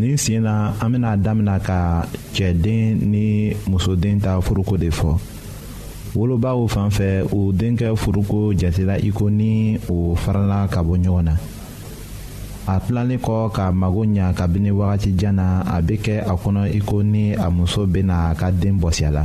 nin sen na an bɛna damina ka cɛden ni musoden ta furuko de fɔ wolobaw fan fɛ u denkɛ furuko jatela iko ni o farala ka bɔ ɲɔgɔn na a tilalen kɔ ka mago ɲa kabini wagati jan na a bɛ kɛ a kɔnɔ iko ni a muso bɛna a ka den bɔsiya la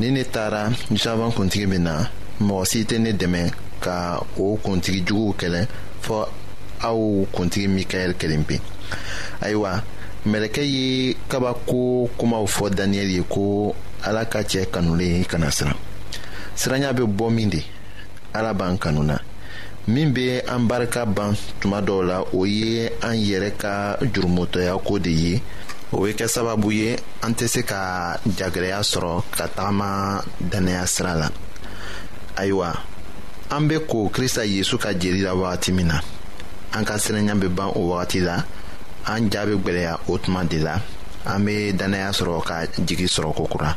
ni ne taara jaban kuntigi bɛ na mɔgɔ si tɛ ne dɛmɛ ka o kuntigi juguw kɛlɛ fɔ aw kuntigi mikaɛl kelen pe ayiwa mɛlɛkɛ ye kabako kumaw fɔ daniyɛli ye ko ala ka cɛ kanulen kana siran siranya bɛ bɔ min de ala b'an kanu na min bɛ an barika ban tuma dɔw la o ye an yɛrɛ ka jurumutɔya ko de ye o bɛ kɛ sababu ye an tɛ se ka jagɛlɛya sɔrɔ ka tagama dannaya sira la ayiwa an bɛ ko krista yesu ka jeli la wagati min na an ka siranya bɛ ban o wagati la an ja bɛ gwɛlɛya o tuma de la an bɛ dannaya sɔrɔ ka jigi sɔrɔ kokura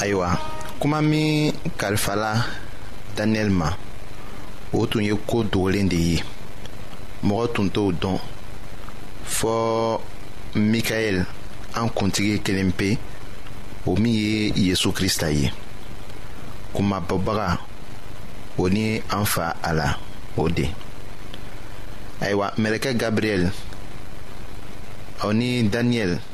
ayiwa kuma min kalifala daniyɛli ma o tun ye ko dogolen de ye mɔgɔ tun t'o dɔn fɔɔ mikaɛl an kuntigi kelen pe o min ye yezu krista ye kumabɔbaga o ni an fa a la o de ayiwa mɛlɛkɛ gabriyɛl o ni daniyɛli